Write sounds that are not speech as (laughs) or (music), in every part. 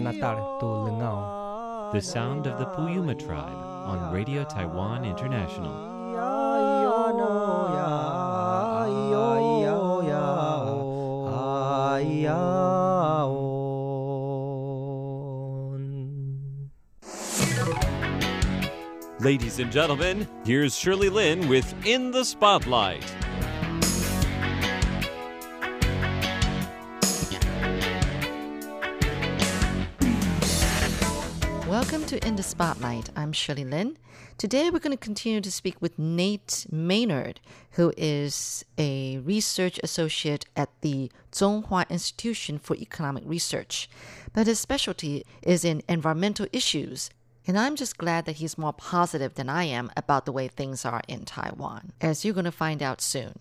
baiwana kanatar to lengau. The sound of the Puyuma tribe on Radio Taiwan International. Ladies and gentlemen, here's Shirley Lin with In the Spotlight. Welcome to In the Spotlight. I'm Shirley Lin. Today we're going to continue to speak with Nate Maynard, who is a research associate at the Zhonghua Institution for Economic Research. But his specialty is in environmental issues. And I'm just glad that he's more positive than I am about the way things are in Taiwan, as you're going to find out soon.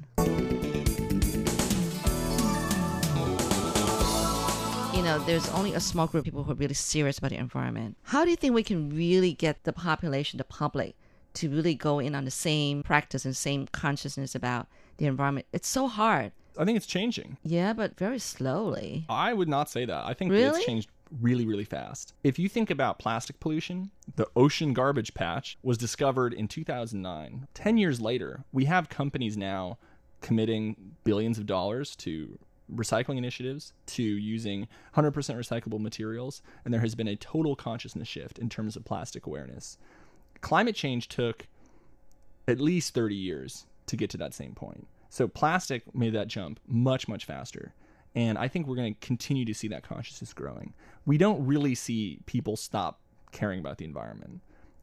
Know, there's only a small group of people who are really serious about the environment. How do you think we can really get the population, the public, to really go in on the same practice and same consciousness about the environment? It's so hard. I think it's changing. Yeah, but very slowly. I would not say that. I think Really? it's changed really, really fast. If you think about plastic pollution, the ocean garbage patch was discovered in 2009. 10 years later, we have companies now committing billions of dollars to recycling initiatives, to using 100% recyclable materials, and there has been a total consciousness shift in terms of plastic awareness. Climate change took at least 30 years to get to that same point. So plastic made that jump much, much faster. And I think we're going to continue to see that consciousness growing. We don't really see people stop caring about the environment.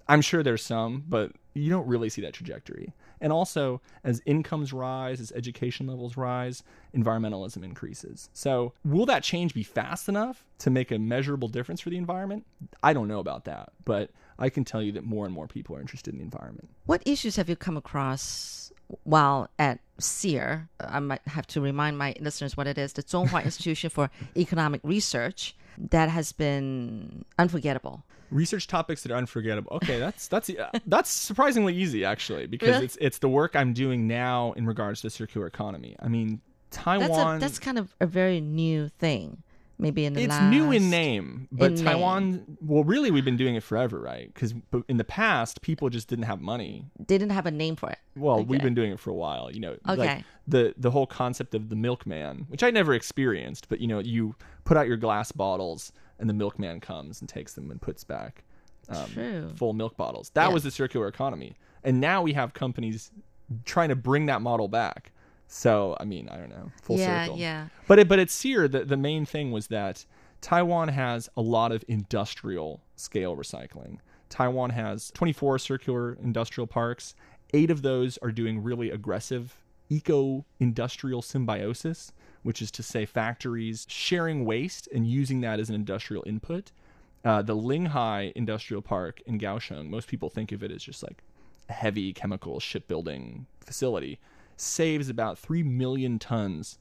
I'm sure there's some, but you don't really see that trajectory. And also, as incomes rise, as education levels rise, environmentalism increases. So, will that change be fast enough to make a measurable difference for the environment? I don't know about that, but I can tell you that more and more people are interested in the environment. What issues have you come across while at CIER? I might have to remind my listeners what it is the Zhonghua Institution for Economic Research that has been unforgettable. Research topics that are unforgettable. Okay, that's that's that's surprisingly easy actually because Really? it's it's the work I'm doing now in regards to the circular economy. I mean, That's, Taiwan a, that's kind of a very new thing, maybe in the it's last. new in name, but in Taiwan well really we've been doing it forever, right? Cuz in the past people just didn't have money. They didn't have a name for it. Well, we've been doing it for a while, you know. Okay. Like the the whole concept of the milkman, which I never experienced, but you know, you put out your glass bottles and the milkman comes and takes them and puts back um, full milk bottles. That Yeah. was the circular economy. And now we have companies trying to bring that model back. So, I mean, I don't know, full yeah, circle. yeah. But it, but at CIER, the, the main thing was that Taiwan has a lot of industrial scale recycling. Taiwan has 24 circular industrial parks. Eight of those are doing really aggressive eco industrial symbiosis, which is to say factories sharing waste and using that as an industrial input. Uh, the Linhai Industrial Park in Kaohsiung, most people think of it as just like a heavy chemical shipbuilding facility, saves about 3 million tons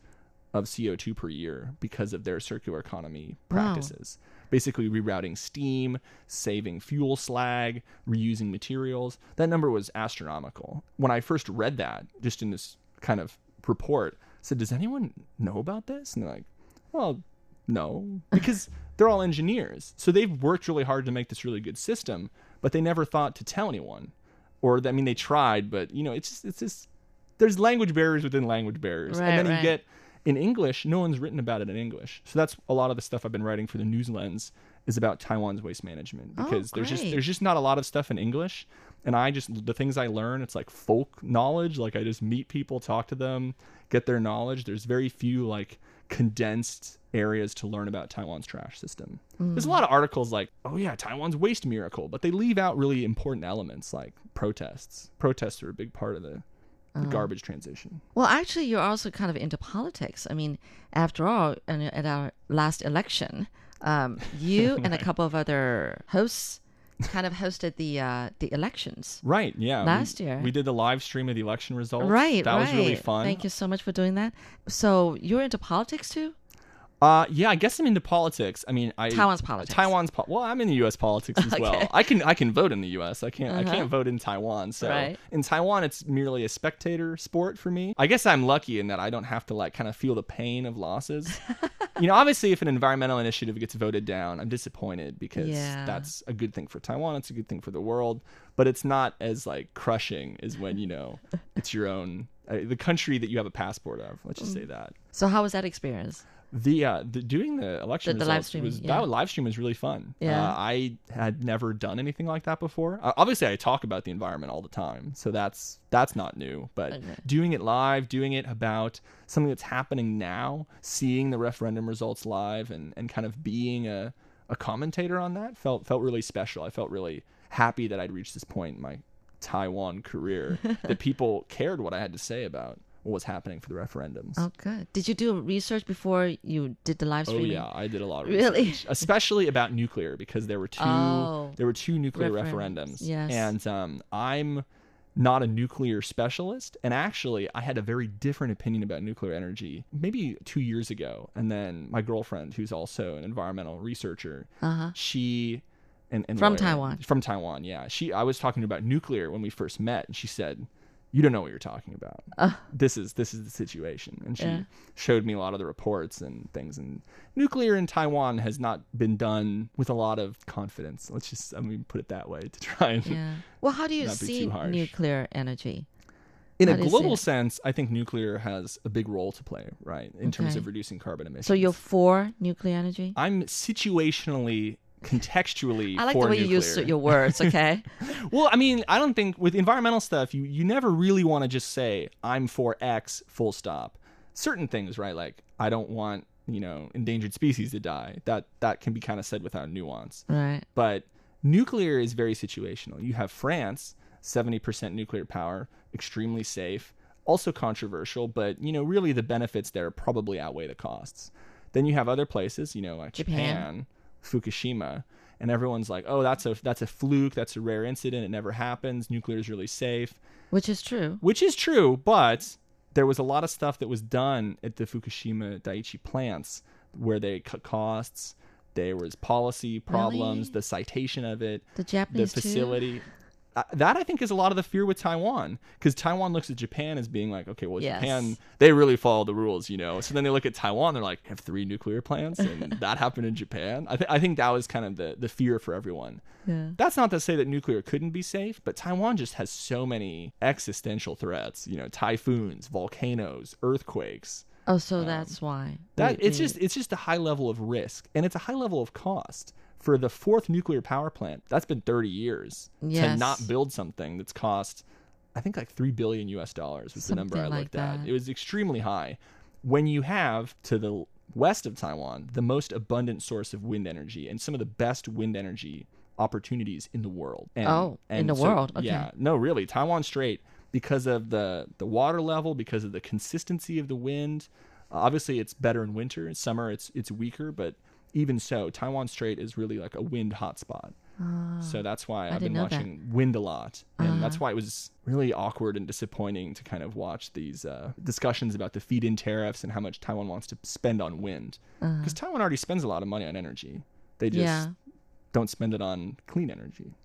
of CO2 per year because of their circular economy practices. Basically, rerouting steam, saving fuel slag, reusing materials. That number was astronomical. When I first read that, just in this kind of report, said, Does anyone know about this? And they're like, Well, no, because (laughs) they're all engineers. So they've worked really hard to make this really good system, but they never thought to tell anyone. Or, I mean, they tried, but, you know, it's just, it's just, there's language barriers within language barriers. Right, and then right. you get, in English, no one's written about it in English. So that's a lot of the stuff I've been writing for the News Lens is about Taiwan's waste management Oh, because there's just there's just not a lot of stuff in English, and I just the things I learn it's like folk knowledge. Like I just meet people, talk to them, get their knowledge. There's very few like condensed areas to learn about Taiwan's trash system. There's a mm. lot of articles like, oh yeah, Taiwan's waste miracle, but they leave out really important elements like protests. Protests are a big part of the, the oh. garbage transition. Well, actually, you're also kind of into politics. I mean, after all, at our last election, um, you (laughs) and a couple of other hosts kind of hosted the uh, the elections. Right. Yeah. we- Last year. we did the live stream of the election results. Right, That right. was really fun. Thank you so much for doing that. So you're into politics too? Uh, yeah, I guess I'm into politics. I mean, I Taiwan's politics. Taiwan's po- well, I'm in the U.S. politics as (laughs) well. Okay. Uh-huh. I can I can vote in the U.S. I can't I can't vote in Taiwan. So Right. in Taiwan, it's merely a spectator sport for me. I guess I'm lucky in that I don't have to like kind of feel the pain of losses. (laughs) you know, obviously, if an environmental initiative gets voted down, I'm disappointed because Yeah. that's a good thing for Taiwan. It's a good thing for the world, but it's not as like crushing as when you know (laughs) it's your own. Uh, the country that you have a passport of. Let's just Mm. say that. So how was that experience? The uh, the doing the election The- the live results was yeah. that live stream was really fun. Yeah. uh, I had never done anything like that before. Uh, obviously, I talk about the environment all the time, so that's that's not new. But Okay. doing it live, doing it about something that's happening now, seeing the referendum results live, and and kind of being a a commentator on that felt felt really special. I felt really happy that I'd reached this point in my Taiwan career (laughs) that people cared what I had to say about what was happening for the referendums. Oh, good. Did you do research before you did the live stream? Oh yeah, I did a lot of (laughs) Really? research, especially about nuclear because there were two Oh. there were two nuclear Referendums, referendums. yes. And um, I'm not a nuclear specialist, and actually, I had a very different opinion about nuclear energy maybe two years ago. And then my girlfriend, who's also an environmental researcher, Uh-huh. she and, and From lawyer- Taiwan. from Taiwan, yeah. She I was talking about nuclear when we first met, and she said. You don't know what you're talking about. This is this is the situation, and she Uh. Yeah. showed me a lot of the reports and things. And nuclear in Taiwan has not been done with a lot of confidence. Let's just I mean put it that way to try and Yeah. Well, how do you see nuclear energy? in How a do you see global sense, I think nuclear has a big role to play, right, in terms of reducing carbon emissions. So you're for nuclear energy? I'm situationally, contextually. I like for the way you use your words. Okay. (laughs) Well, I mean, I don't think with environmental stuff, you you never really want to just say I'm for X, full stop. Certain things, right? Like I don't want you know endangered species to die. That that can be kind of said without nuance. right. But nuclear is very situational. You have France, 70% nuclear power, extremely safe, also controversial, but you know, really the benefits there probably outweigh the costs. Then you have other places, you know, like Japan. Japan, Fukushima, and everyone's like, "Oh, that's a that's a fluke, that's a rare incident, it never happens. Nuclear is really safe." Which is true. Which is true, but there was a lot of stuff that was done at the Fukushima Daiichi plants where they cut costs. There was policy problems, Really? the citation of it, The the Japanese too? facility. Uh, that I think is a lot of the fear with Taiwan because Taiwan looks at Japan as being like, okay, well, Yes. Japan they really follow the rules, you know. So then they look at Taiwan, they're like, have three nuclear plants, and (laughs) that happened in Japan. I, th- I think that was kind of the the fear for everyone. Yeah. That's not to say that nuclear couldn't be safe, but Taiwan just has so many existential threats. You know, typhoons, volcanoes, earthquakes. Oh, so um, that's why. That it's just it's just a high level of risk, and it's a high level of cost for the fourth nuclear power plant. That's been 30 years to not build something that's cost, I think like three billion U.S. dollars was the number I like looked at. that. It was extremely high. When you have to the west of Taiwan the most abundant source of wind energy and some of the best wind energy opportunities in the world. And, Oh, in the so- world. Okay. Yeah, no, really, Taiwan Strait because of the the water level, because of the consistency of the wind. Uh, obviously, it's better in winter. In summer, it's it's weaker, but even so, Taiwan Strait is really like a wind hotspot. so that's why I've been know that. Uh-huh. watching wind a lot, and that's why it was really awkward and disappointing to kind of watch these uh, discussions about the feed-in tariffs and how much Taiwan wants to spend on wind, because Taiwan already spends a lot of money on energy. They just Uh-huh. Yeah. don't spend it on clean energy.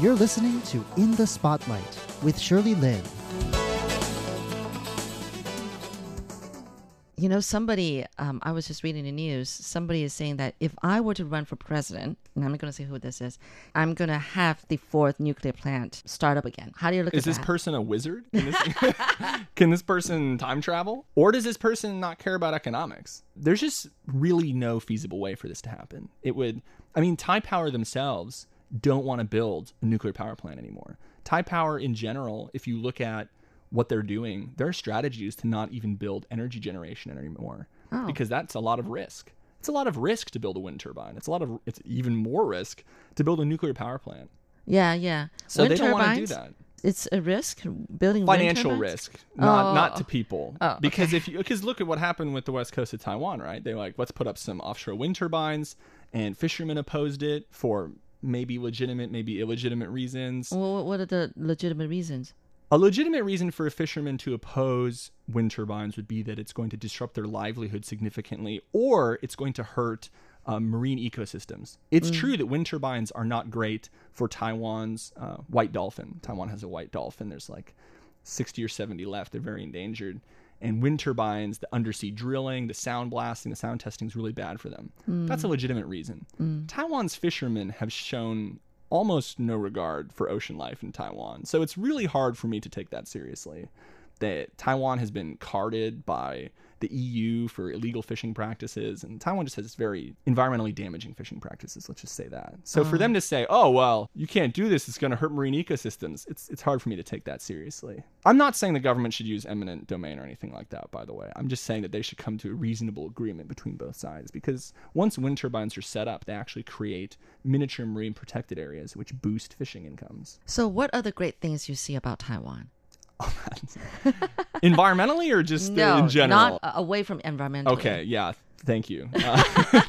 You're listening to In the Spotlight with Shirley Lin. You know, somebody, um, I was just reading the news. Somebody is saying that if I were to run for president, and I'm not going to say who this is, I'm going to have the fourth nuclear plant start up again. How do you look Is at this that? person a wizard? Can this, (laughs) (laughs) can this person time travel? Or does this person not care about economics? There's just really no feasible way for this to happen. It would, I mean, Taipower themselves don't want to build a nuclear power plant anymore. Taipower in general, if you look at what they're doing, their strategy is to not even build energy generation anymore Oh. because that's a lot of risk. It's a lot of risk to build a wind turbine. It's a lot of, it's even more risk to build a nuclear power plant. yeah, yeah. So Wind they don't want to do that It's a risk building financial risk, not Oh. not to oh. people. Oh, because if you because look at what happened with the west coast of Taiwan, right? They like let's put up some offshore wind turbines, and fishermen opposed it for maybe legitimate, maybe illegitimate reasons. Well, what are the legitimate reasons? A legitimate reason for a fisherman to oppose wind turbines would be that it's going to disrupt their livelihood significantly or it's going to hurt um, marine ecosystems. It's true that wind turbines are not great for Taiwan's uh, white dolphin. Taiwan has a white dolphin. There's like 60 or 70 left. They're very endangered. And wind turbines, the undersea drilling, the sound blasting, the sound testing is really bad for them. That's a legitimate reason. Taiwan's fishermen have shown almost no regard for ocean life in Taiwan. So it's really hard for me to take that seriously. That Taiwan has been carded by the EU for illegal fishing practices, and Taiwan just has very environmentally damaging fishing practices. Let's just say that. So for uh-huh. them to say, "Oh well, you can't do this; it's going to hurt marine ecosystems," it's it's hard for me to take that seriously. I'm not saying the government should use eminent domain or anything like that. By the way, I'm just saying that they should come to a reasonable agreement between both sides because once wind turbines are set up, they actually create miniature marine protected areas which boost fishing incomes. So, what other great things you see about Taiwan? (laughs) Environmentally or just no, in general? not away from environmental. Okay, yeah. Thank you. Uh,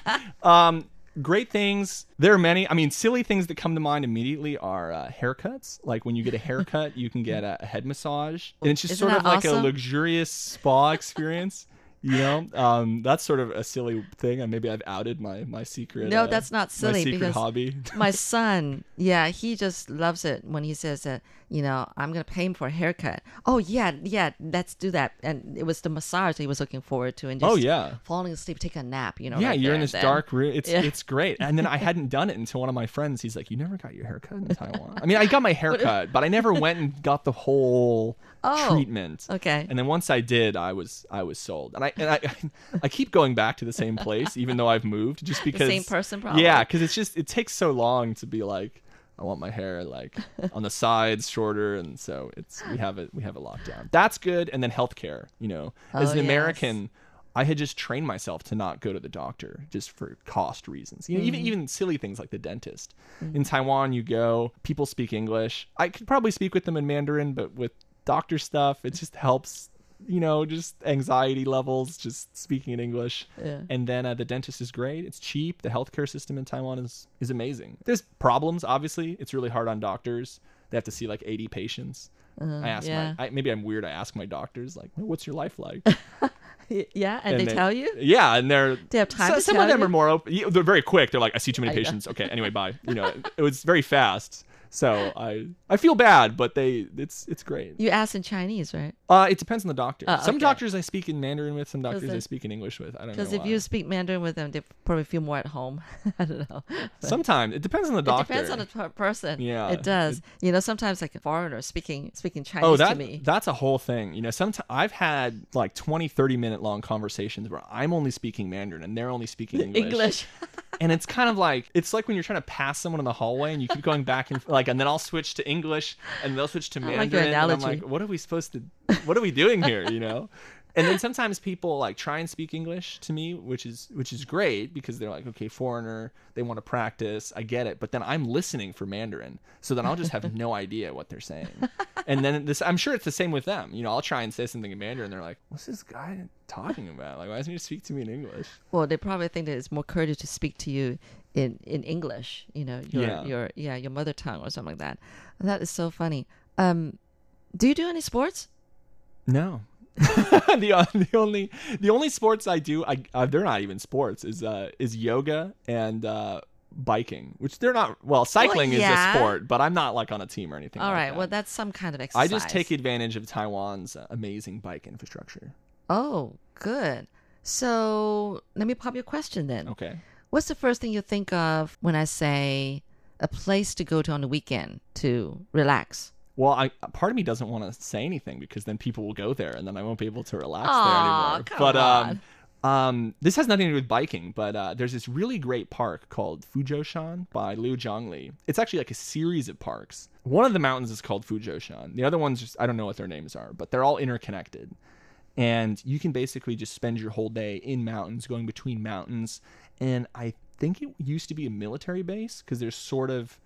(laughs) um, great things. There are many. I mean, silly things that come to mind immediately are uh, haircuts. Like when you get a haircut, you can get a, a head massage, and it's just Isn't sort of that like a luxurious spa experience. (laughs) You know, um, that's sort of a silly thing, and maybe I've outed my my secret. No, uh, that's not silly. my secret hobby. my son, yeah, he just loves it when he says that, you know, I'm going to pay him for a haircut. Oh, yeah, yeah, let's do that. And it was the massage he was looking forward to. And oh, just Oh, yeah. falling asleep, take a nap, you know. yeah, right you're in this dark room. It's Yeah. it's great. And then I hadn't done it until one of my friends. He's like, "You never got your haircut in Taiwan." I mean, I got my (laughs) haircut, but I never went and got the whole (laughs) Oh, treatment. okay. And then once I did, I was I was sold. And I and I (laughs) I keep going back to the same place, even though I've moved, just because same person, probably. Yeah, because it's just it takes so long to be like. I want my hair like on the sides shorter, and so it's we have it we have it locked down. That's good, and then healthcare. You know, oh, as Oh, an yes. American, I had just trained myself to not go to the doctor just for cost reasons. You know, even mm. even silly things like the dentist. Mm. In Taiwan, you go, people speak English. I could probably speak with them in Mandarin, but with doctor stuff, it just helps. You know, just anxiety levels, just speaking in English. Yeah. And then uh, the dentist is great. It's cheap. The healthcare system in Taiwan is is amazing. There's problems, obviously. It's really hard on doctors. They have to see like 80 patients. I ask yeah. my I, maybe I'm weird. I ask my doctors like, "What's your life like?" (laughs) Yeah, and, they, tell you? Yeah, and they're They have time so- some of them you? are more open. They're very quick. They're like, "I see too many I know. patients." Okay, anyway, bye. (laughs) You know, it was very fast. So I I feel bad, but they it's it's great. You ask in Chinese, right? Uh, it depends on the doctor. Oh, Some okay. doctors I speak in Mandarin with. Some doctors I speak in English with. I don't know. Because if why. you speak Mandarin with them, they probably feel more at home. (laughs) I don't know. sometimes it depends on the doctor. It depends on the per- person. Yeah, it does. you know, sometimes like a foreigner speaking speaking Chinese Oh, that to me. that's a whole thing. You know, sometimes I've had like 20, 30 minute long conversations where I'm only speaking Mandarin and they're only speaking (laughs) English. English. and it's kind of like it's like when you're trying to pass someone in the hallway and you keep going back and like (laughs) and then I'll switch to English and they'll switch to Mandarin like and I'm like what are we supposed to what are we doing here you know (laughs) and then sometimes people like try and speak English to me which is which is great because they're like okay foreigner they want to practice I get it but then I'm listening for Mandarin so then I'll just have no (laughs) idea what they're saying and then this I'm sure it's the same with them you know I'll try and say something in Mandarin they're like what's this guy talking about like why doesn't he speak to me in English well, they probably think that it's more courteous to speak to you in in English. You know, your Yeah. your yeah your mother tongue or something like that. That is so funny. Um, do you do any sports? No. (laughs) the uh, the only the only sports I do I uh, they're not even sports is uh is yoga and uh biking which they're not well cycling yeah. is a sport but I'm not like on a team or anything All like right. that. Well, that's some kind of exercise. I just take advantage of Taiwan's uh, amazing bike infrastructure Oh, good. So let me pop your question then. okay What's the first thing you think of when I say a place to go to on the weekend to relax? Well I part of me doesn't want to say anything because then people will go there and then I won't be able to relax Aw, there anymore but um um, this has nothing to do with biking, but uh, there's this really great park called Fuzhoushan by Liuzhangli. It's actually like a series of parks. One of the mountains is called Fuzhoushan. The other ones, just I don't know what their names are, but they're all interconnected. And you can basically just spend your whole day in mountains, going between mountains. And I think it used to be a military base because there's sort of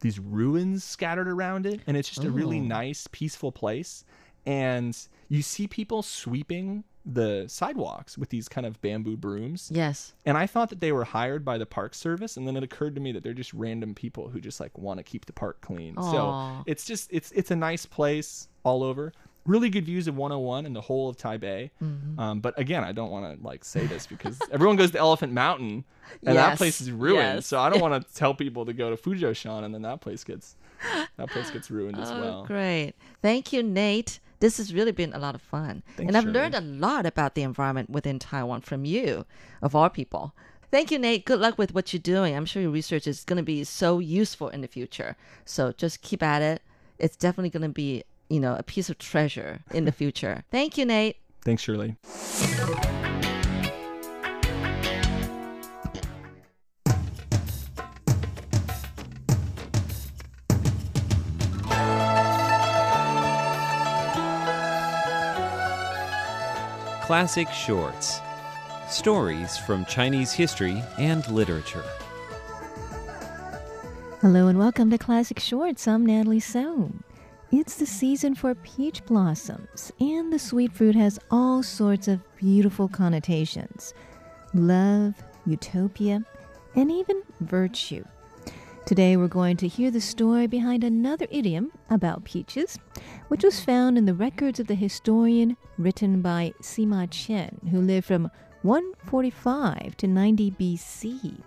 these ruins scattered around it. And it's just a really oh. nice, peaceful place. And you see people sweeping the sidewalks with these kind of bamboo brooms. Yes. And I thought that they were hired by the park service, and then it occurred to me that they're just random people who just like want to keep the park clean. Aw. So it's just it's it's a nice place all over. Really good views of 101 and the whole of Taipei. Mm-hmm. Um, but again, I don't want to like say this because (laughs) everyone goes to Elephant Mountain, and that place is ruined. yes. So I don't want to (laughs) tell people to go to Fuzhoushan, and then that place gets that place gets ruined as Oh, well. great. Thank you, Nate. This has really been a lot of fun. Thanks, and I've Shirley. learned a lot about the environment within Taiwan from you, of all people. Thank you, Nate. Good luck with what you're doing. I'm sure your research is going to be so useful in the future. So just keep at it. It's definitely going to be, you know, a piece of treasure in the future. (laughs) Thank you, Nate. Thanks, Shirley. Classic Shorts Stories from Chinese history and literature. Hello and welcome to Classic Shorts. I'm Natalie Soam. It's the season for peach blossoms, and the sweet fruit has all sorts of beautiful connotations love, utopia, and even virtue. Today we're going to hear the story behind another idiom about peaches, which was found in the records of the historian written by Sima Qian, who lived from 145 to 90 BC.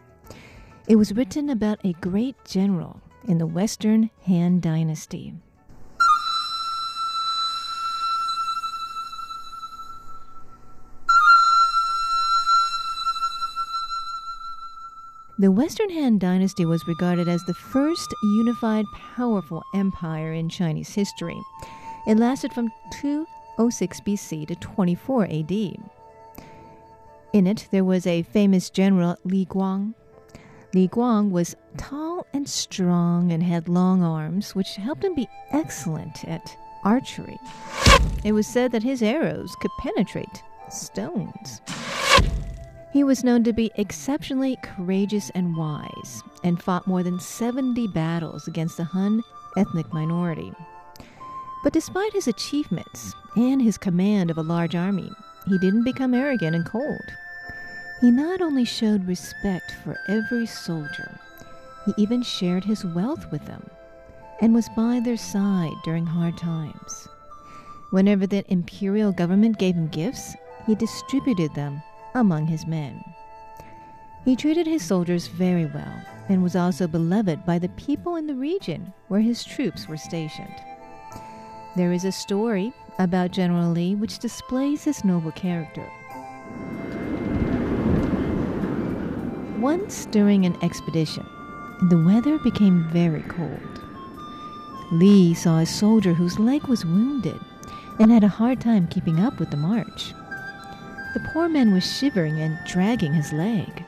It was written about a great general in the Western Han Dynasty. The Western Han Dynasty was regarded as the first unified, powerful empire in Chinese history. It lasted from 206 BC to 24 AD. In it, there was a famous general, Li Guang. Li Guang was tall and strong and had long arms, which helped him be excellent at archery. It was said that his arrows could penetrate stones. He was known to be exceptionally courageous and wise, and fought more than 70 battles against the Hun ethnic minority. But despite his achievements and his command of a large army, he didn't become arrogant and cold. He not only showed respect for every soldier, he even shared his wealth with them and was by their side during hard times. Whenever the imperial government gave him gifts, he distributed them among his men. He treated his soldiers very well and was also beloved by the people in the region where his troops were stationed. There is a story about General Lee which displays his noble character. Once during an expedition, the weather became very cold. Lee saw a soldier whose leg was wounded and had a hard time keeping up with the march. The poor man was shivering and dragging his leg.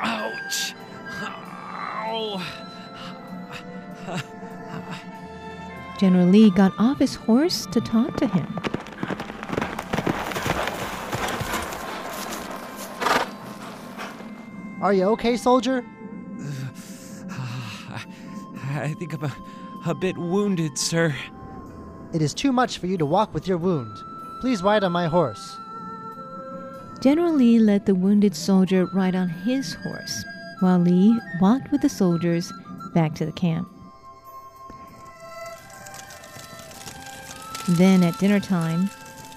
Ouch! Ow! General Lee got off his horse to talk to him. Are you okay, soldier? I think I'm a, a bit wounded, sir. It is too much for you to walk with your wound. Please ride on my horse. General Li let the wounded soldier ride on his horse, while Li walked with the soldiers back to the camp. Then at dinner time,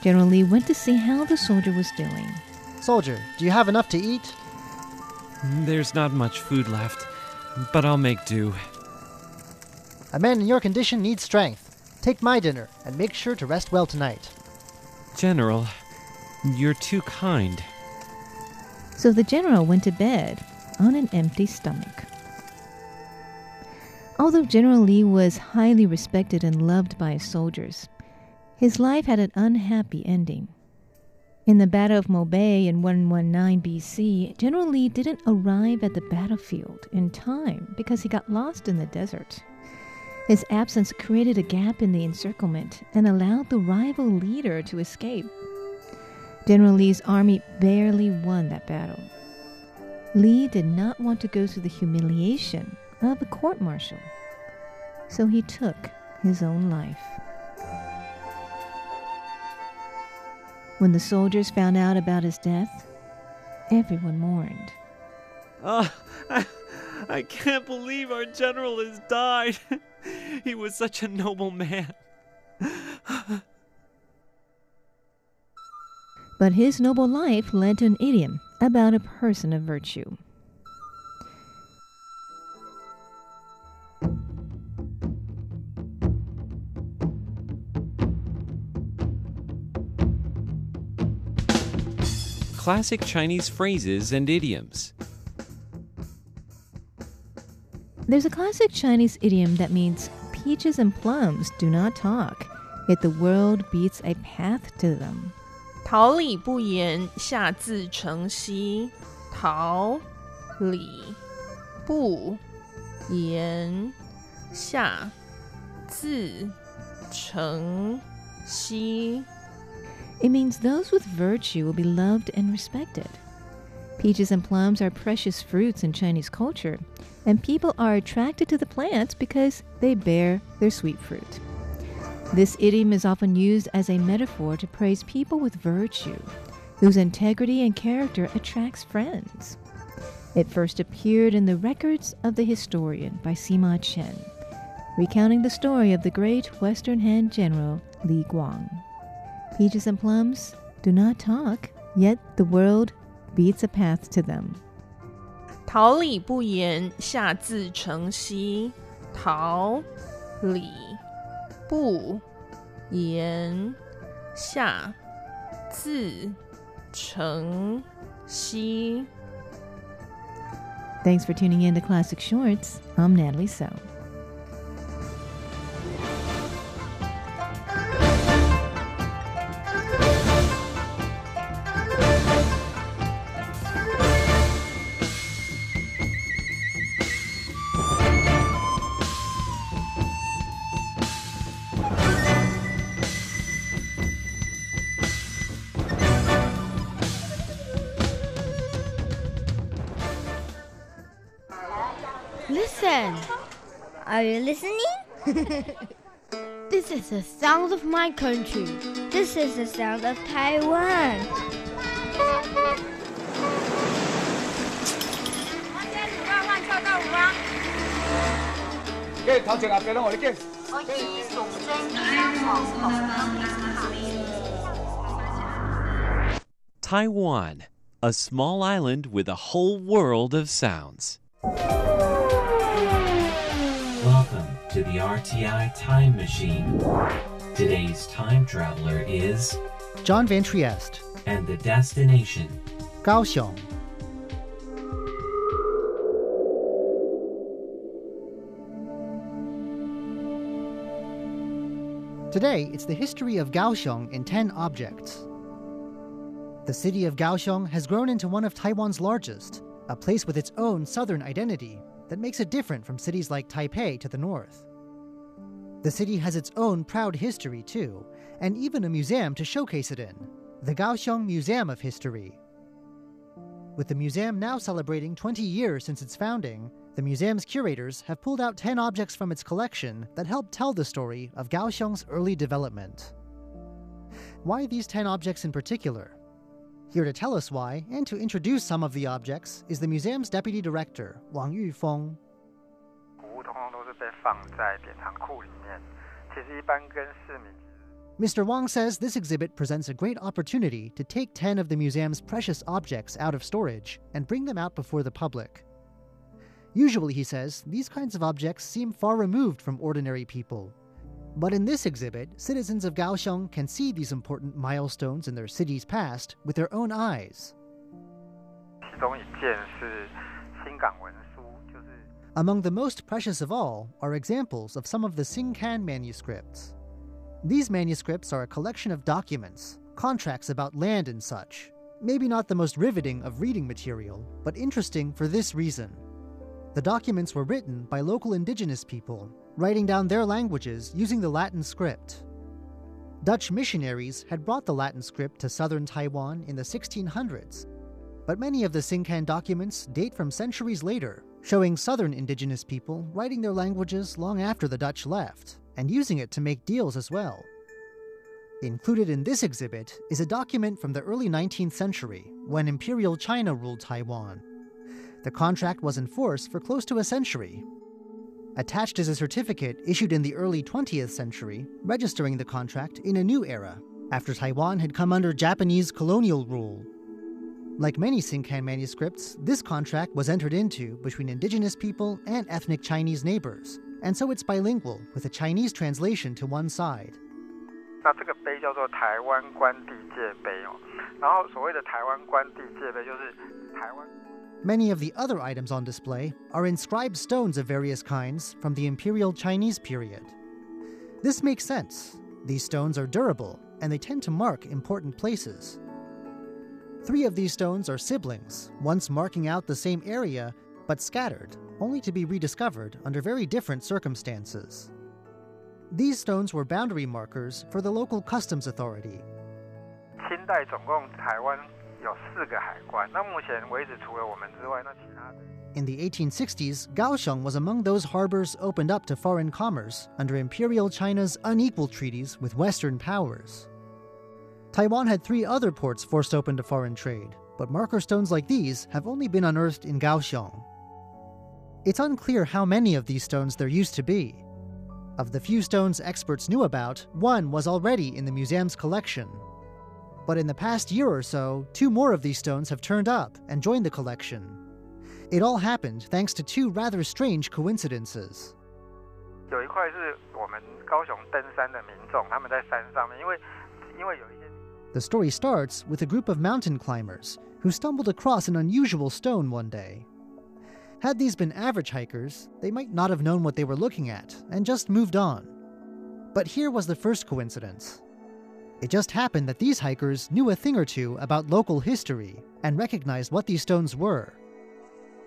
General Li went to see how the soldier was doing. Soldier, do you have enough to eat? There's not much food left, but I'll make do. A man in your condition needs strength. Take my dinner and make sure to rest well tonight. General, you're too kind. So the general went to bed on an empty stomach. Although General Lee was highly respected and loved by his soldiers, his life had an unhappy ending. In the Battle of Mobei in 119 BC, General Lee didn't arrive at the battlefield in time because he got lost in the desert. His absence created a gap in the encirclement and allowed the rival leader to escape. General Lee's army barely won that battle. Lee did not want to go through the humiliation of a court martial, so he took his own life. When the soldiers found out about his death, everyone mourned. Oh, I, I can't believe our general has died. (laughs) he was such a noble man. But his noble life led to an idiom about a person of virtue. Classic Chinese phrases and idioms. There's a classic Chinese idiom that means peaches and plums do not talk, yet the world beats a path to them. 桃李不言，下自成蹊。桃李不言，下自成蹊。 It means those with virtue will be loved and respected. Peaches and plums are precious fruits in Chinese culture, and people are attracted to the plants because they bear their sweet fruit. This idiom is often used as a metaphor to praise people with virtue, whose integrity and character attracts friends. It first appeared in the Records of the Historian by Sima Qian, recounting the story of the great Western Han general Li Guang. Peaches and plums do not talk, yet the world beats a path to them. 桃李不言，下自成蹊。桃李。不言，下自成蹊。 Thanks for tuning in to Classic Shorts. I'm Natalie So. Is the sound of my country. This is the sound of Taiwan. Taiwan, a small island with a whole world of sounds. To the RTI Time Machine. Today's time traveler is, John Van Trieste, and the destination, Kaohsiung. Today, it's the history of Kaohsiung in 10 objects. The city of Kaohsiung has grown into one of Taiwan's largest, a place with its own southern identity that makes it different from cities like Taipei to the north. The city has its own proud history, too, and even a museum to showcase it in the Kaohsiung Museum of History. With the museum now celebrating 20 years since its founding, the museum's curators have pulled out 10 objects from its collection that help tell the story of Kaohsiung's early development. Why these 10 objects in particular? Here to tell us why and to introduce some of the objects is the museum's deputy director, Wang Yufeng. 古物通通都是被放在典藏库里面。其实一般跟市民 Mr. Wang says this exhibit presents a great opportunity to take 10 of the museum's precious objects out of storage and bring them out before the public. Usually, he says, these kinds of objects seem far removed from ordinary people. But in this exhibit, citizens of Kaohsiung can see these important milestones in their city's past with their own eyes. 其中一件是新港文书，就是 among the most precious of all are examples of some of the Xingkan manuscripts. These manuscripts are a collection of documents, contracts about land and such. Maybe not the most riveting of reading material, but interesting for this reason. The documents were written by local indigenous people, writing down their languages using the Latin script. Dutch missionaries had brought the Latin script to southern Taiwan in the 1600s, but many of the Xingkan documents date from centuries later, showing southern indigenous people writing their languages long after the Dutch left, and using it to make deals as well. Included in this exhibit is a document from the early 19th century when Imperial China ruled Taiwan. The contract was in force for close to a century. Attached is a certificate issued in the early 20th century registering the contract in a new era, after Taiwan had come under Japanese colonial rule. Like many Xingkan manuscripts, this contract was entered into between indigenous people and ethnic Chinese neighbors, and so it's bilingual with a Chinese translation to one side. 那这个碑叫做台湾关帝界碑哦，然后所谓的台湾关帝界碑就是台湾。 Many of the other items on display are inscribed stones of various kinds from the Imperial Chinese period. This makes sense. These stones are durable and they tend to mark important places. Three of these stones are siblings, once marking out the same area, but scattered, only to be rediscovered under very different circumstances. These stones were boundary markers for the local customs authority. 清代总共台湾有四个海关，那目前为止除了我们之外，那其他的。 In the 1860s, Kaohsiung was among those harbors opened up to foreign commerce under Imperial China's unequal treaties with Western powers. Taiwan had three other ports forced open to foreign trade, but marker stones like these have only been unearthed in Kaohsiung. It's unclear how many of these stones there used to be. Of the few stones experts knew about, one was already in the museum's collection. But in the past year or so, two more of these stones have turned up and joined the collection. It all happened thanks to two rather strange coincidences. 有一块是我们高雄登山的民众，他们在山上面，因为因为有一些 The story starts with a group of mountain climbers who stumbled across an unusual stone one day. Had these been average hikers, they might not have known what they were looking at and just moved on. But here was the first coincidence. It just happened that these hikers knew a thing or two about local history and recognized what these stones were.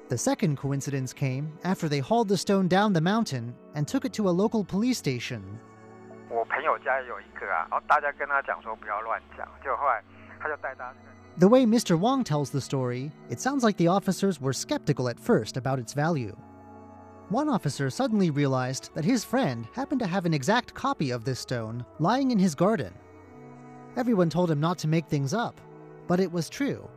The second coincidence came after they hauled the stone down the mountain and took it to a local police station. 我朋友家也有一个啊，然后大家跟他讲说不要乱讲，结果后来他就带大家去。 The way Mr. Wong tells the story, it sounds like the officers were skeptical at first about its value. One officer suddenly realized that his friend happened to have an exact copy of this stone lying in his garden. Everyone told him not to make things up, but it was true.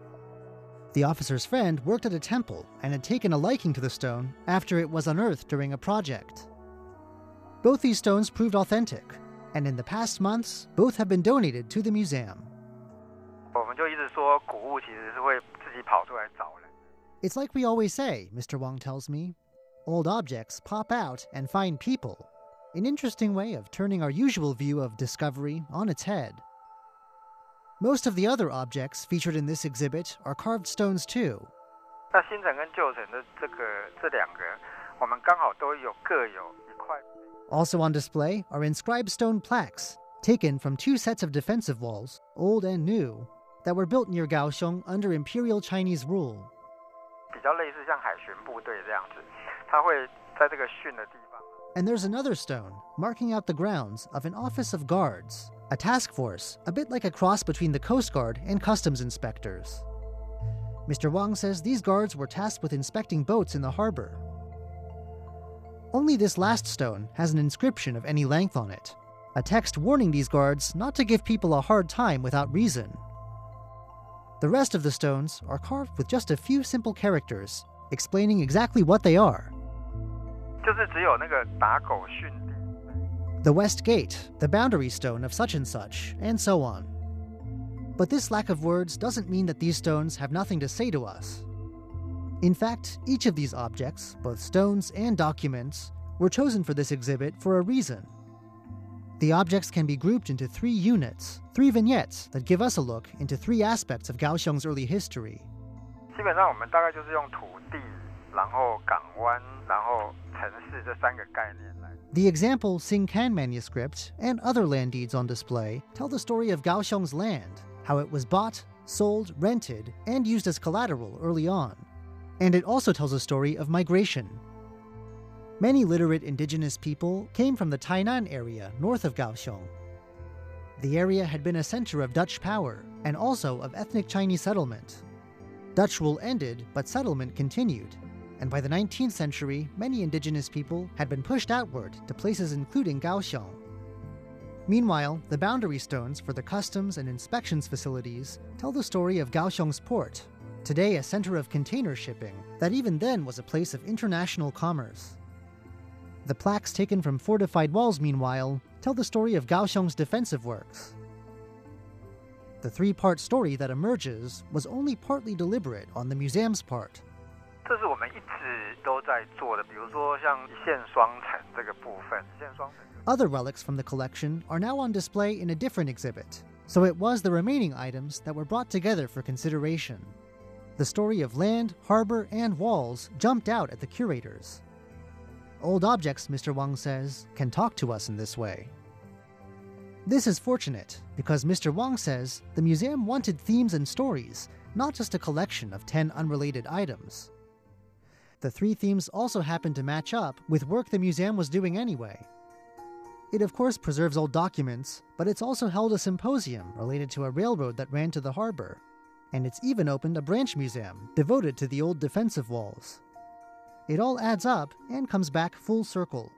The officer's friend worked at a temple and had taken a liking to the stone after it was unearthed during a project. Both these stones proved authentic, and in the past months, both have been donated to the museum. It's like we always say, Mr. Wong tells me. Old objects pop out and find people. An interesting way of turning our usual view of discovery on its head. Most of the other objects featured in this exhibit are carved stones too. 那新城跟旧城的这个这两个，我们刚好都有各有一块。 Also on display are inscribed stone plaques, taken from two sets of defensive walls, old and new, that were built near Kaohsiung under Imperial Chinese rule. 比较类似像海巡部队这样子，他会在这个训的地方。 And there's another stone marking out the grounds of an office of guards, a task force, a bit like a cross between the Coast Guard and customs inspectors. Mr. Wang says these guards were tasked with inspecting boats in the harbor. only this last stone has an inscription of any length on it, a text warning these guards not to give people a hard time without reason. The rest of the stones are carved with just a few simple characters, explaining exactly what they are. The West Gate, the boundary stone of such and such, and so on. But this lack of words doesn't mean that these stones have nothing to say to us. In fact, each of these objects, both stones and documents, were chosen for this exhibit for a reason. The objects can be grouped into three units, three vignettes that give us a look into three aspects of Kaohsiung's early history. 基本上我们大概就是用土地，然后港湾，然后城市这三个概念来。 The example Xingkan manuscript and other land deeds on display tell the story of Kaohsiung's land, how it was bought, sold, rented, and used as collateral early on. And it also tells a story of migration. Many literate indigenous people came from the Tainan area north of Kaohsiung. The area had been a center of Dutch power and also of ethnic Chinese settlement. Dutch rule ended, but settlement continued, and by the 19th century, many indigenous people had been pushed outward to places including Kaohsiung. Meanwhile, the boundary stones for the customs and inspections facilities tell the story of Kaohsiung's port, today a center of container shipping that even then was a place of international commerce. The plaques taken from fortified walls, meanwhile, tell the story of Kaohsiung's defensive works. The three part story that emerges was only partly deliberate on the museum's part. 这是我们一直都在做的，比如说像一线双层这个部分，一线双层。 Other relics from the collection are now on display in a different exhibit, so it was the remaining items that were brought together for consideration. The story of land, harbor, and walls jumped out at the curators. Old objects, Mr. Wang says, can talk to us in this way. This is fortunate because Mr. Wang says the museum wanted themes and stories, not just a collection of 10 unrelated items. The three themes also happen to match up with work the museum was doing anyway. It, of course, preserves old documents, but it's also held a symposium related to a railroad that ran to the harbor And it's even opened a branch museum devoted to the old defensive walls. It all adds up and comes back full circle.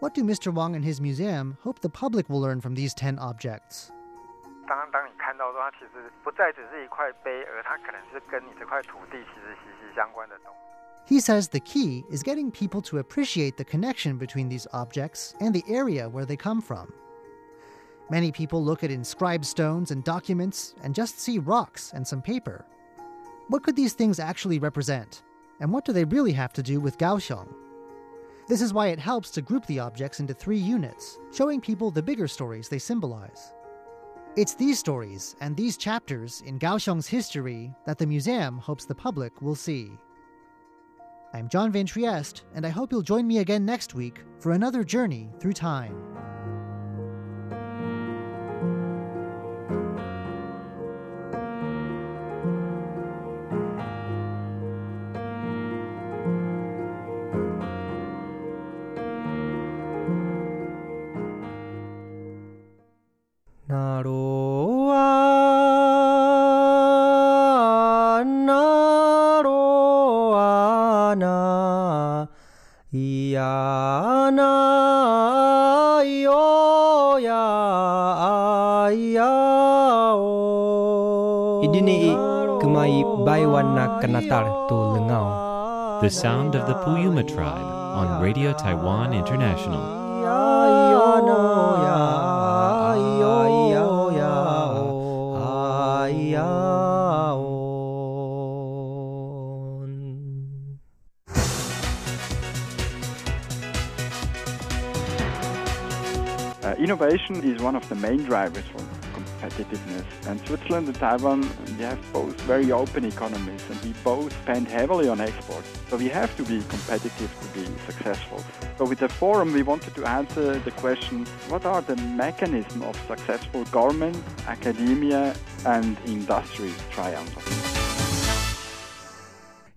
What do Mr. Wang and his museum hope the public will learn from these 10 objects? 当当你看到说它其实不再只是一块碑，而它可能是跟你这块土地其实息息相关的东西。 He says the key is getting people to appreciate the connection between these objects and the area where they come from. Many people look at inscribed stones and documents and just see rocks and some paper. What could these things actually represent? And what do they really have to do with Kaohsiung? This is why it helps to group the objects into three units, showing people the bigger stories they symbolize. It's these stories and these chapters in Kaohsiung's history that the museum hopes the public will see. I'm John Van Trieste, and I hope you'll join me again next week for another journey through time. The sound of the Puyuma tribe on Radio Taiwan International. Uh, innovation is one of the main drivers for competitiveness. And Switzerland and Taiwan, we have both very open economies and we both spend heavily on exports. So we have to be competitive to be successful. So with the forum, we wanted to answer the question, what are the mechanisms of successful government, academia, and industry triangle?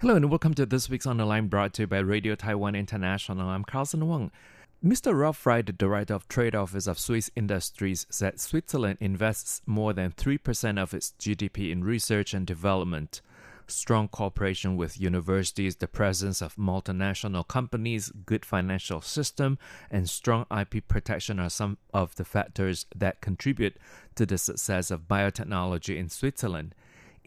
Hello and welcome to this week's On the Line brought to you by Radio Taiwan International. I'm Carlson Wang. Mr. Ralph the director of trade office of Swiss Industries, said Switzerland invests more than 3% of its GDP in research and development. Strong cooperation with universities, the presence of multinational companies, good financial system, and strong IP protection are some of the factors that contribute to the success of biotechnology in Switzerland.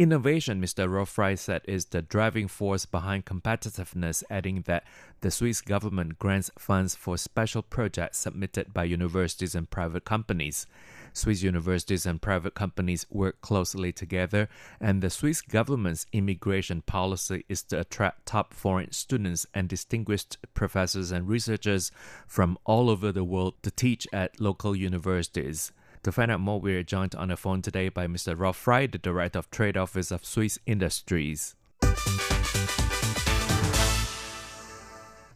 Innovation, Mr. Rolf Frey said, is the driving force behind competitiveness, adding that the Swiss government grants funds for special projects submitted by universities and private companies. Swiss universities and private companies work closely together, and the Swiss government's immigration policy is to attract top foreign students and distinguished professors and researchers from all over the world to teach at local universities. To find out more, we are joined on the phone today by Mr. Rolf Frey, the Director of Trade Office of Swiss Industries.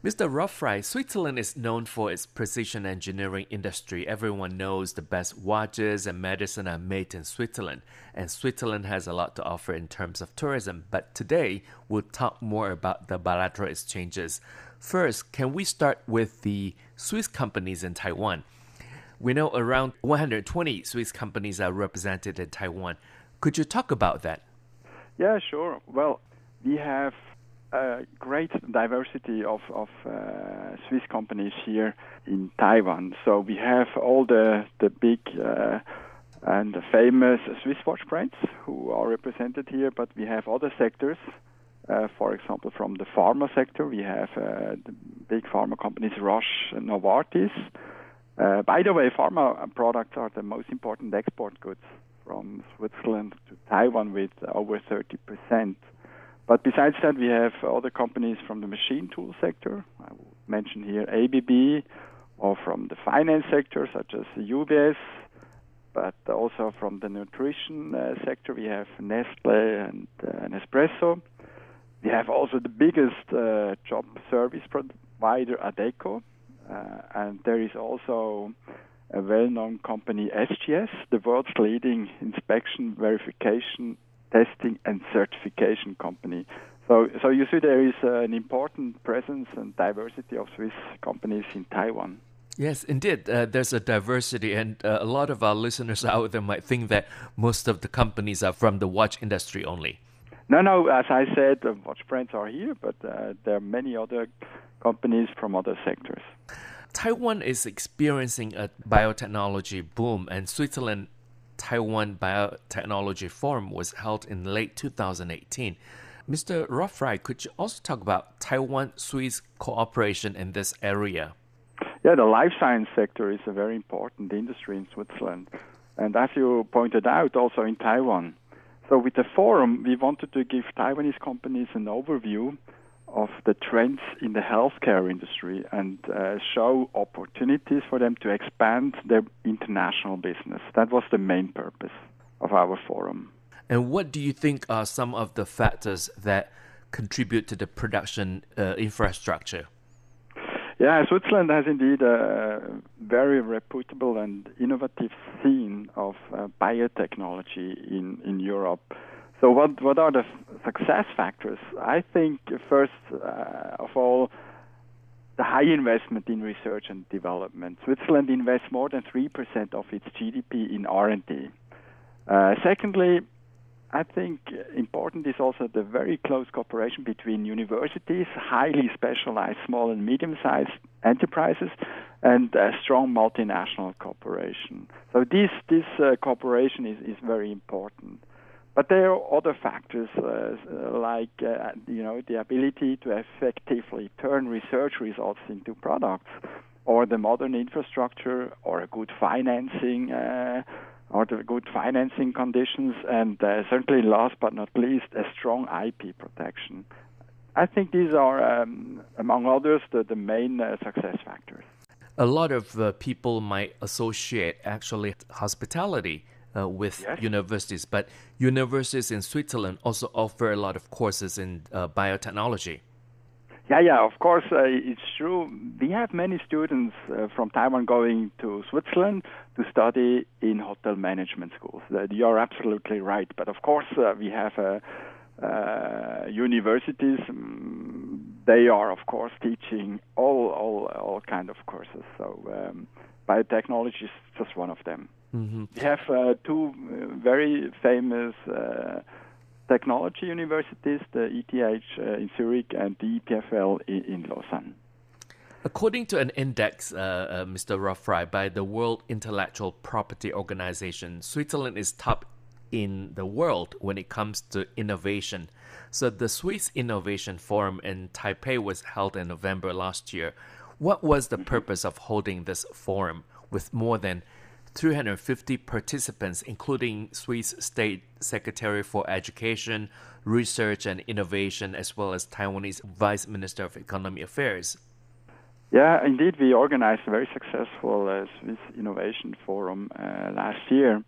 Mr. Rolf Frey, Switzerland is known for its precision engineering industry. Everyone knows the best watches and medicine are made in Switzerland, and Switzerland has a lot to offer in terms of tourism. But today, we'll talk more about the bilateral exchanges. First, can we start with the Swiss companies in Taiwan? We know around 120 Swiss companies are represented in Taiwan. Could you talk about that? Yeah, sure. Well, we have a great diversity of, of uh, Swiss companies here in Taiwan. So we have all the, the big uh, and the famous Swiss watch brands who are represented here, but we have other sectors. Uh, for example, from the pharma sector, we have uh, the big pharma companies Roche Novartis. Uh, by the way, pharma products are the most important export goods from Switzerland to Taiwan with over 30 percent. But besides that, we have other companies from the machine tool sector. I will mention here ABB, or from the finance sector, such as UBS, but also from the nutrition uh, sector, we have Nestle and uh, Nespresso. We have also the biggest uh, job service provider, Adecco, uh, and there is also a well-known company, SGS, the world's leading inspection, verification, testing and certification company. So, so you see there is uh, an important presence and diversity of Swiss companies in Taiwan. Yes, indeed. Uh, there's a diversity, and uh, a lot of our listeners (laughs) out there might think that most of the companies are from the watch industry only. No, no. As I said, the watch brands are here, but uh, there are many other companies from other sectors. Taiwan is experiencing a biotechnology boom, and Switzerland Taiwan Biotechnology Forum was held in late 2018. Mr. Rolf Frey, could you also talk about Taiwan Swiss cooperation in this area? Yeah, the life science sector is a very important industry in Switzerland. And as you pointed out, also in Taiwan. So, with the forum, we wanted to give Taiwanese companies an overview of the trends in the healthcare industry and uh, show opportunities for them to expand their international business. That was the main purpose of our forum. And what do you think are some of the factors that contribute to the production uh, infrastructure? Yeah, Switzerland has indeed a very reputable and innovative scene of uh, biotechnology in, in Europe. So, what what are the success factors? I think first uh, of all, the high investment in research and development. Switzerland invests more than three percent of its GDP in R and D. Uh, secondly, I think important is also the very close cooperation between universities, highly specialized small and medium-sized enterprises, and strong multinational cooperation. So this this uh, cooperation is, is very important. But there are other factors uh, like uh, you know the ability to effectively turn research results into products, or the modern infrastructure, or a good financing, uh, or the good financing conditions, and uh, certainly last but not least, a strong IP protection. I think these are, um, among others, the, the main uh, success factors. A lot of uh, people might associate actually hospitality uh, with yes. universities, but universities in Switzerland also offer a lot of courses in uh, biotechnology. Yeah, yeah, of course, uh, it's true. We have many students uh, from Taiwan going to Switzerland to study in hotel management schools. you are absolutely right. But of course, uh, we have uh, universities. Um, they are, of course, teaching all all all kind of courses. So um, biotechnology is just one of them. Mm-hmm. We have uh, two uh, very famous uh, technology universities, the ETH uh, in Zurich and the EPFL in, in Lausanne. According to an index, uh, uh, Mr. Rolf Frey, by the World Intellectual Property Organization, Switzerland is top in the world when it comes to innovation. So the Swiss Innovation Forum in Taipei was held in November last year. What was the mm-hmm. purpose of holding this forum with more than 350 participants, including Swiss State Secretary for Education, Research and Innovation, as well as Taiwanese Vice Minister of Economic Affairs. Yeah, indeed, we organized a very successful uh, Swiss Innovation Forum uh, last year.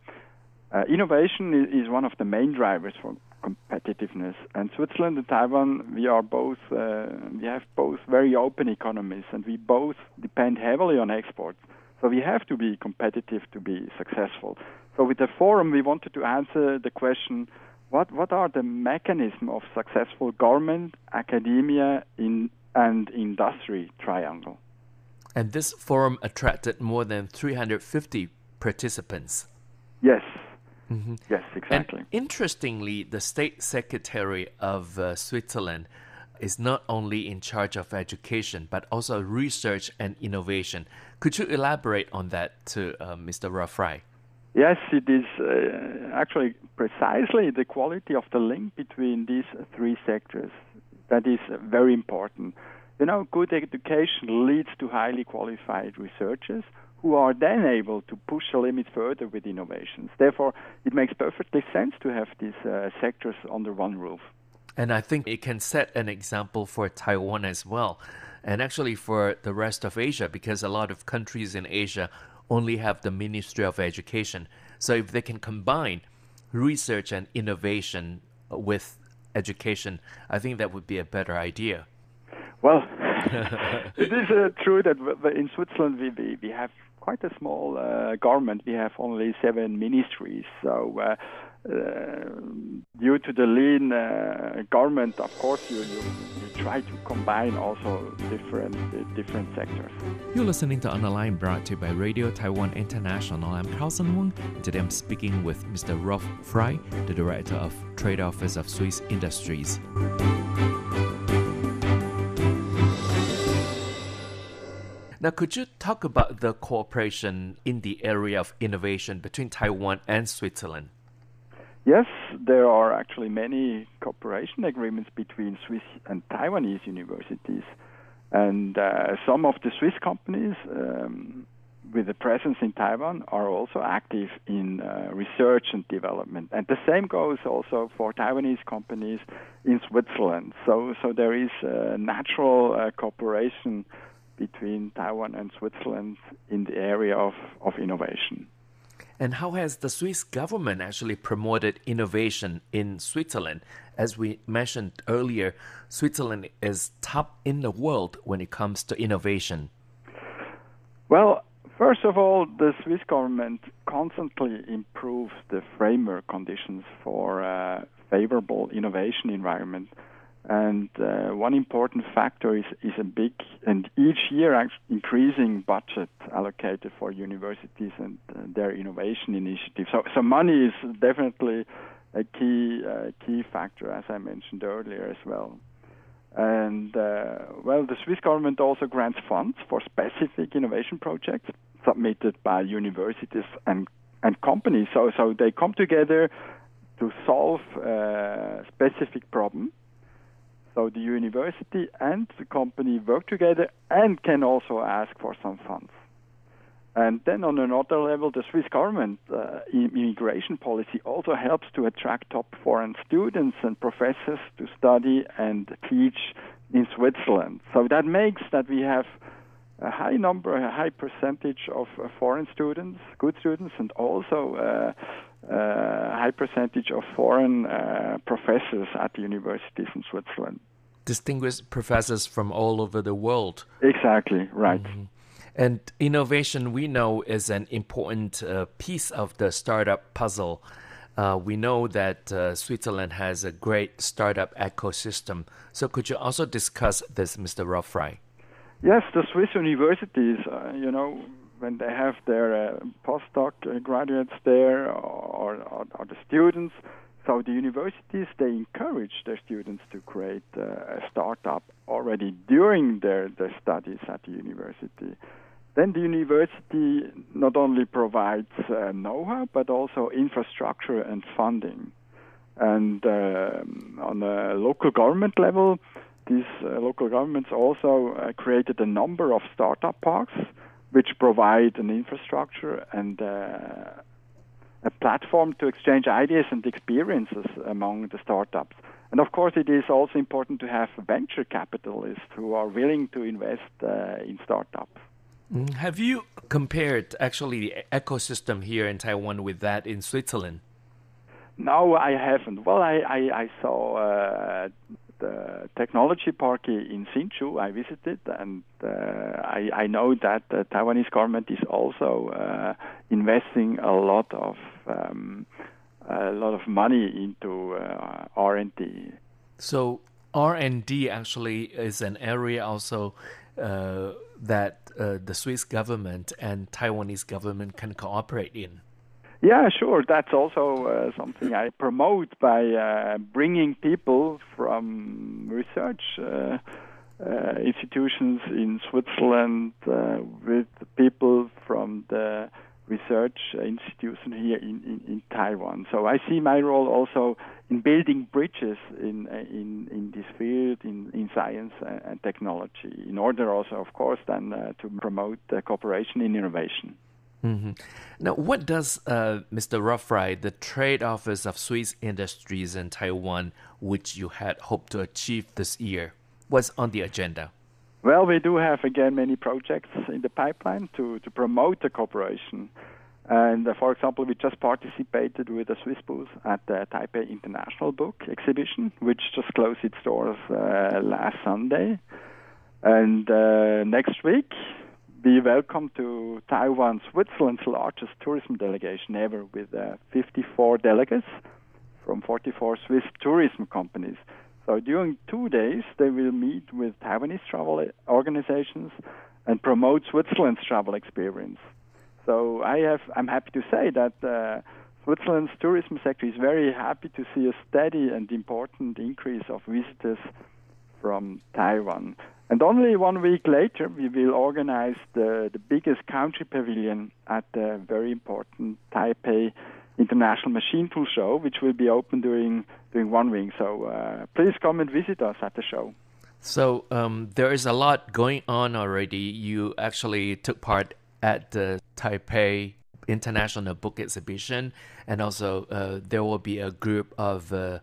Uh, innovation is, one of the main drivers for competitiveness, and Switzerland and Taiwan, we are both uh, we have both very open economies, and we both depend heavily on exports. So we have to be competitive to be successful. So with the forum, we wanted to answer the question: what what are the mechanisms of successful government, academia, in and industry triangle? And this forum attracted more than 350 participants. Yes. Mm-hmm. Yes, exactly. And interestingly, the state secretary of uh, Switzerland is not only in charge of education but also research and innovation. Could you elaborate on that to uh, Mr. Rolf Frey? Yes, it is uh, actually precisely the quality of the link between these three sectors that is very important. You know, good education leads to highly qualified researchers who are then able to push the limit further with innovations. Therefore, it makes perfectly sense to have these uh, sectors under one roof. And I think it can set an example for Taiwan as well, and actually for the rest of Asia, because a lot of countries in Asia only have the Ministry of Education. So if they can combine research and innovation with education, I think that would be a better idea. Well, (laughs) it is uh, true that in Switzerland we, we, we have quite a small uh, government. We have only seven ministries. So, uh, uh, due to the lean uh, government, of course, you, you, you, try to combine also different uh, different sectors. You're listening to On the Line brought to you by Radio Taiwan International. I'm Carlson Wong. Today I'm speaking with Mr. Rolf Frey, the Director of Trade Office of Swiss Industries. Now, could you talk about the cooperation in the area of innovation between Taiwan and Switzerland? Yes, there are actually many cooperation agreements between Swiss and Taiwanese universities. And uh, some of the Swiss companies um, with a presence in Taiwan are also active in uh, research and development. And the same goes also for Taiwanese companies in Switzerland. So, so there is a natural uh, cooperation between Taiwan and Switzerland in the area of, of innovation. And how has the Swiss government actually promoted innovation in Switzerland? As we mentioned earlier, Switzerland is top in the world when it comes to innovation. Well, first of all, the Swiss government constantly improves the framework conditions for a favorable innovation environment and uh, one important factor is, is a big and each year increasing budget allocated for universities and uh, their innovation initiatives. So, so money is definitely a key uh, key factor, as I mentioned earlier as well. And uh, well, the Swiss government also grants funds for specific innovation projects submitted by universities and and companies. So so they come together to solve a uh, specific problem so the university and the company work together and can also ask for some funds. And then on another level, the Swiss government uh, immigration policy also helps to attract top foreign students and professors to study and teach in Switzerland. So that makes that we have a high number, a high percentage of uh, foreign students, good students, and also uh, a high percentage of foreign uh, professors at the universities in Switzerland. Distinguished professors from all over the world. Exactly, right. Mm-hmm. And innovation, we know, is an important uh, piece of the startup puzzle. Uh, we know that uh, Switzerland has a great startup ecosystem. So, could you also discuss this, Mr. Rolf Frey? Yes, the Swiss universities, uh, you know, when they have their uh, postdoc uh, graduates there or, or, or, the students, so the universities they encourage their students to create uh, a startup already during their, their studies at the university. Then the university not only provides uh, know-how but also infrastructure and funding. And uh, on a local government level, these uh, local governments also uh, created a number of startup parks which provide an infrastructure and uh, a platform to exchange ideas and experiences among the startups. And of course, it is also important to have venture capitalists who are willing to invest uh, in startups. Mm, have you compared actually the ecosystem here in Taiwan with that in Switzerland? No, I haven't. Well, I, I, I saw uh, the technology park in Hsinchu. I visited, and uh, I, I, know that the Taiwanese government is also uh, investing a lot of um, a lot of money into uh, R and D. So R and D actually is an area also uh, that uh, the Swiss government and Taiwanese government can cooperate in. Yeah, sure. That's also uh, something I promote by uh, bringing people from research uh, uh institutions in Switzerland uh, with people from the research institution here in, in, in, Taiwan. So I see my role also in building bridges in in, in this field, in, in science and technology, in order also, of course, then uh, to promote cooperation in innovation. Mm-hmm. Now, what does uh, Mr. Rolf Frey, the trade office of Swiss industries in Taiwan, which you had hoped to achieve this year, what's on the agenda? Well, we do have again many projects in the pipeline to, to promote the cooperation. And uh, for example, we just participated with a Swiss booth at the Taipei International Book Exhibition, which just closed its doors uh, last Sunday. And uh, next week, we welcome to Taiwan Switzerland's largest tourism delegation ever with uh, 54 delegates from 44 Swiss tourism companies. So during two days, they will meet with Taiwanese travel organizations and promote Switzerland's travel experience. So I have, I'm happy to say that uh, Switzerland's tourism sector is very happy to see a steady and important increase of visitors from Taiwan. And only one week later, we will organize the, the biggest country pavilion at the very important Taipei International Machine Tool Show, which will be open during during one week. So uh, please come and visit us at the show. So um, there is a lot going on already. You actually took part at the Taipei International Book Exhibition, and also uh, there will be a group of uh,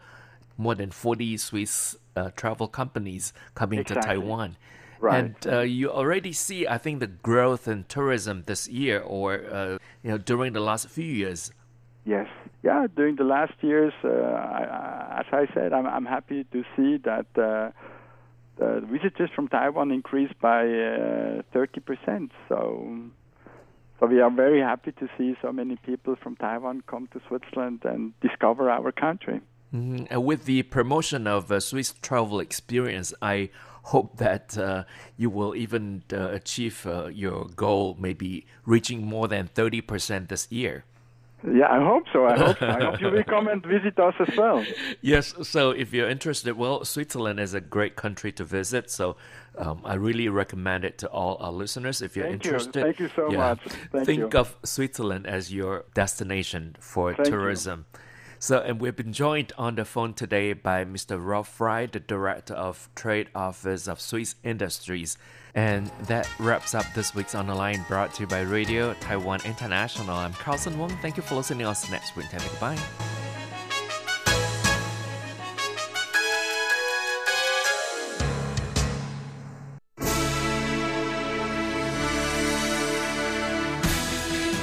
more than 40 Swiss uh, travel companies coming exactly. to Taiwan. Right. And uh, you already see, I think, the growth in tourism this year, or uh, you know, during the last few years. Yes, yeah. During the last years, uh, I, as I said, I'm, I'm happy to see that uh, the visitors from Taiwan increased by uh, thirty percent. So, so we are very happy to see so many people from Taiwan come to Switzerland and discover our country. Mm-hmm. And with the promotion of uh, Swiss travel experience, I hope that uh, you will even uh, achieve uh, your goal, maybe reaching more than 30% this year. Yeah, I hope so. I hope. I hope you will (laughs) come and visit us as well. Yes, so if you're interested, well, Switzerland is a great country to visit. So um, I really recommend it to all our listeners. If you're Thank interested, you. Thank you so yeah, much. Thank think you. of Switzerland as your destination for Thank tourism. You. So, and we've been joined on the phone today by Mr. Rolf Frey, the Director of Trade Office of Swiss Industries. And that wraps up this week's On the Line brought to you by Radio Taiwan International. I'm Carlson Wong. Thank you for listening. I'll see next week. Goodbye.